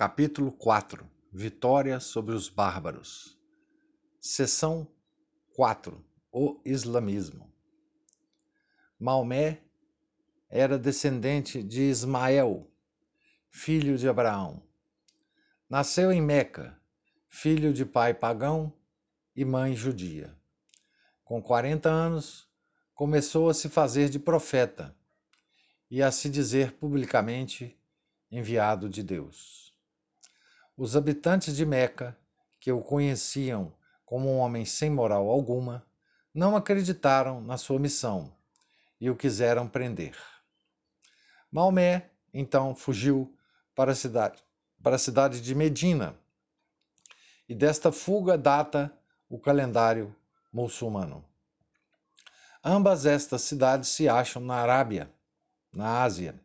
Capítulo 4 Vitória sobre os bárbaros. Seção 4 O Islamismo. Maomé era descendente de Ismael, filho de Abraão. Nasceu em Meca, filho de pai pagão e mãe judia. Com 40 anos, começou a se fazer de profeta e a se dizer publicamente enviado de Deus. Os habitantes de Meca, que o conheciam como um homem sem moral alguma, não acreditaram na sua missão e o quiseram prender. Maomé então fugiu para a cidade, para a cidade de Medina, e desta fuga data o calendário muçulmano. Ambas estas cidades se acham na Arábia, na Ásia.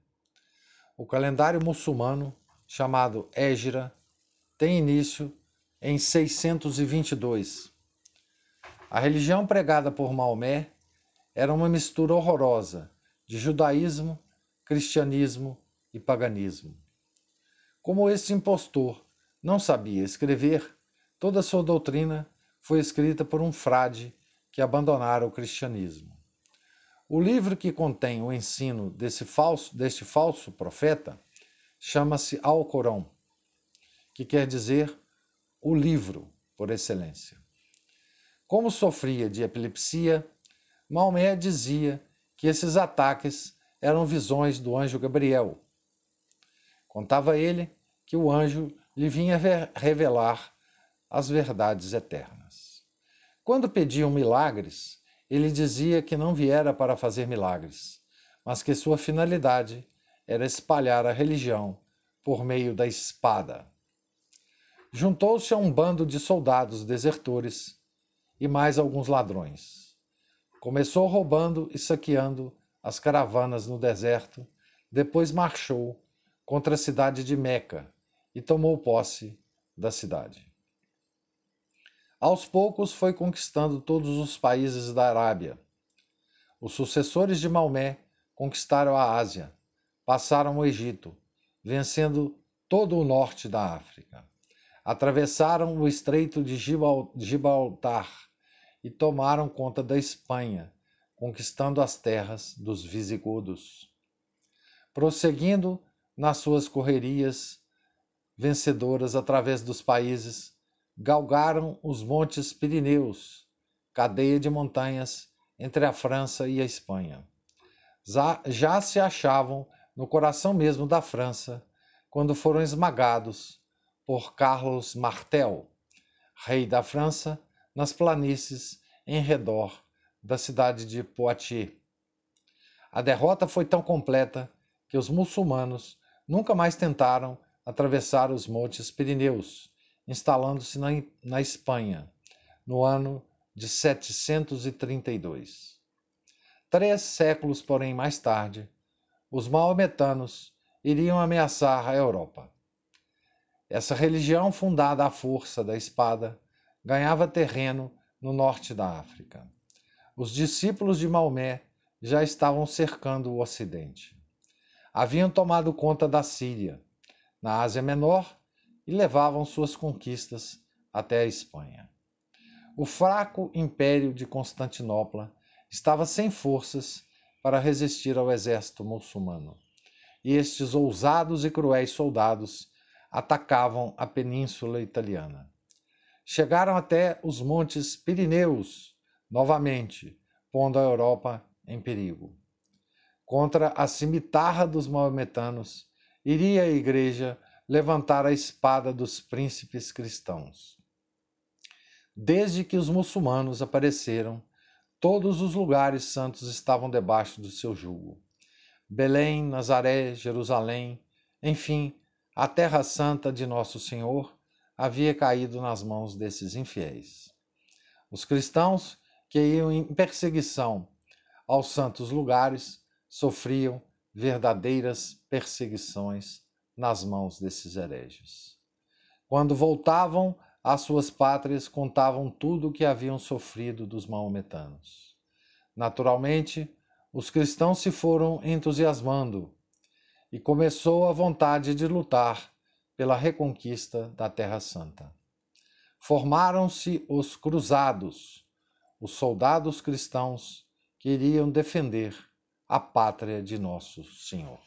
O calendário muçulmano, chamado Égira, tem início em 622. A religião pregada por Maomé era uma mistura horrorosa de judaísmo, cristianismo e paganismo. Como este impostor não sabia escrever, toda sua doutrina foi escrita por um frade que abandonara o cristianismo. O livro que contém o ensino desse falso, deste falso profeta chama-se Alcorão que quer dizer o livro por excelência. Como sofria de epilepsia, Maomé dizia que esses ataques eram visões do anjo Gabriel. Contava ele que o anjo lhe vinha revelar as verdades eternas. Quando pediam milagres, ele dizia que não viera para fazer milagres, mas que sua finalidade era espalhar a religião por meio da espada juntou-se a um bando de soldados desertores e mais alguns ladrões. Começou roubando e saqueando as caravanas no deserto, depois marchou contra a cidade de Meca e tomou posse da cidade. Aos poucos foi conquistando todos os países da Arábia. Os sucessores de Maomé conquistaram a Ásia, passaram o Egito, vencendo todo o norte da África atravessaram o estreito de Gibraltar e tomaram conta da Espanha, conquistando as terras dos visigodos. Prosseguindo nas suas correrias vencedoras através dos países, galgaram os montes Pirineus, cadeia de montanhas entre a França e a Espanha. Já, já se achavam no coração mesmo da França quando foram esmagados por Carlos Martel, rei da França, nas planícies em redor da cidade de Poitiers. A derrota foi tão completa que os muçulmanos nunca mais tentaram atravessar os montes Pirineus, instalando-se na, na Espanha, no ano de 732. Três séculos, porém, mais tarde, os maometanos iriam ameaçar a Europa. Essa religião fundada à força da espada ganhava terreno no norte da África. Os discípulos de Maomé já estavam cercando o ocidente. Haviam tomado conta da Síria, na Ásia Menor, e levavam suas conquistas até a Espanha. O fraco império de Constantinopla estava sem forças para resistir ao exército muçulmano, e estes ousados e cruéis soldados atacavam a península italiana. Chegaram até os montes Pirineus, novamente, pondo a Europa em perigo. Contra a cimitarra dos maometanos, iria a igreja levantar a espada dos príncipes cristãos. Desde que os muçulmanos apareceram, todos os lugares santos estavam debaixo do seu jugo. Belém, Nazaré, Jerusalém, enfim, a terra santa de Nosso Senhor havia caído nas mãos desses infiéis. Os cristãos que iam em perseguição aos santos lugares sofriam verdadeiras perseguições nas mãos desses hereges. Quando voltavam às suas pátrias, contavam tudo o que haviam sofrido dos maometanos. Naturalmente, os cristãos se foram entusiasmando e começou a vontade de lutar pela reconquista da Terra Santa. Formaram-se os cruzados, os soldados cristãos que iriam defender a pátria de nosso Senhor.